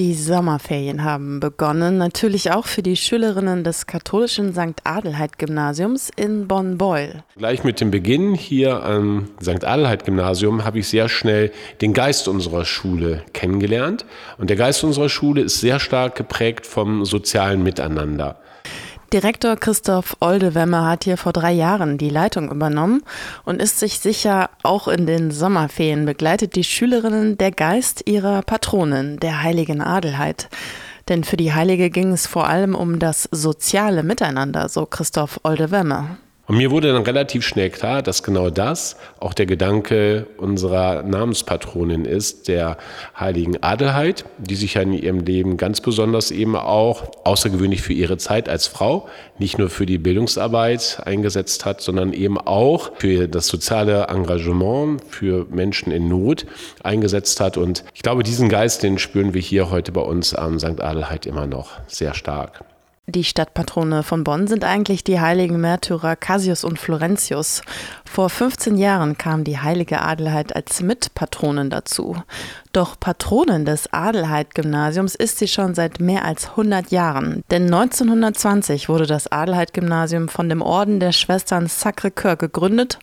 Die Sommerferien haben begonnen, natürlich auch für die Schülerinnen des katholischen St. Adelheid-Gymnasiums in Bonn-Beul. Gleich mit dem Beginn hier am St. Adelheid-Gymnasium habe ich sehr schnell den Geist unserer Schule kennengelernt. Und der Geist unserer Schule ist sehr stark geprägt vom sozialen Miteinander. Direktor Christoph Oldewemmer hat hier vor drei Jahren die Leitung übernommen und ist sich sicher, auch in den Sommerferien begleitet die Schülerinnen der Geist ihrer Patronin, der heiligen Adelheid. Denn für die Heilige ging es vor allem um das soziale Miteinander, so Christoph Oldewemmer. Und mir wurde dann relativ schnell klar, dass genau das auch der Gedanke unserer Namenspatronin ist, der heiligen Adelheid, die sich ja in ihrem Leben ganz besonders eben auch außergewöhnlich für ihre Zeit als Frau, nicht nur für die Bildungsarbeit eingesetzt hat, sondern eben auch für das soziale Engagement für Menschen in Not eingesetzt hat. Und ich glaube, diesen Geist, den spüren wir hier heute bei uns am St. Adelheid immer noch sehr stark. Die Stadtpatrone von Bonn sind eigentlich die heiligen Märtyrer Cassius und Florentius. Vor 15 Jahren kam die heilige Adelheid als Mitpatronin dazu. Doch Patronin des Adelheid-Gymnasiums ist sie schon seit mehr als 100 Jahren. Denn 1920 wurde das Adelheid-Gymnasium von dem Orden der Schwestern Sacré-Cœur gegründet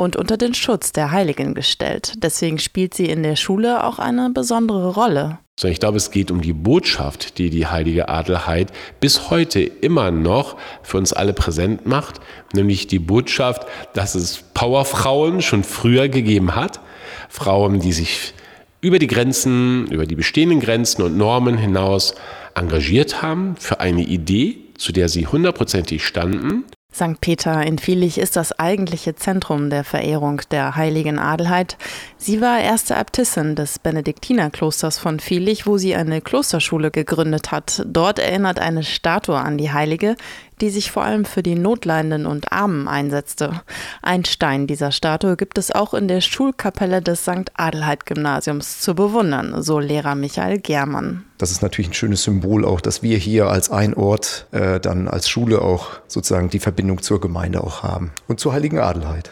und unter den Schutz der Heiligen gestellt. Deswegen spielt sie in der Schule auch eine besondere Rolle. Sondern ich glaube, es geht um die Botschaft, die die heilige Adelheid bis heute immer noch für uns alle präsent macht, nämlich die Botschaft, dass es Powerfrauen schon früher gegeben hat, Frauen, die sich über die Grenzen, über die bestehenden Grenzen und Normen hinaus engagiert haben für eine Idee, zu der sie hundertprozentig standen St. Peter in Vielich ist das eigentliche Zentrum der Verehrung der heiligen Adelheid. Sie war erste Äbtissin des Benediktinerklosters von Vielich, wo sie eine Klosterschule gegründet hat. Dort erinnert eine Statue an die Heilige, die sich vor allem für die Notleidenden und Armen einsetzte. Ein Stein dieser Statue gibt es auch in der Schulkapelle des St. Adelheid Gymnasiums zu bewundern, so Lehrer Michael Germann. Das ist natürlich ein schönes Symbol auch, dass wir hier als ein Ort äh, dann als Schule auch sozusagen die Verbindung zur Gemeinde auch haben und zur heiligen Adelheid.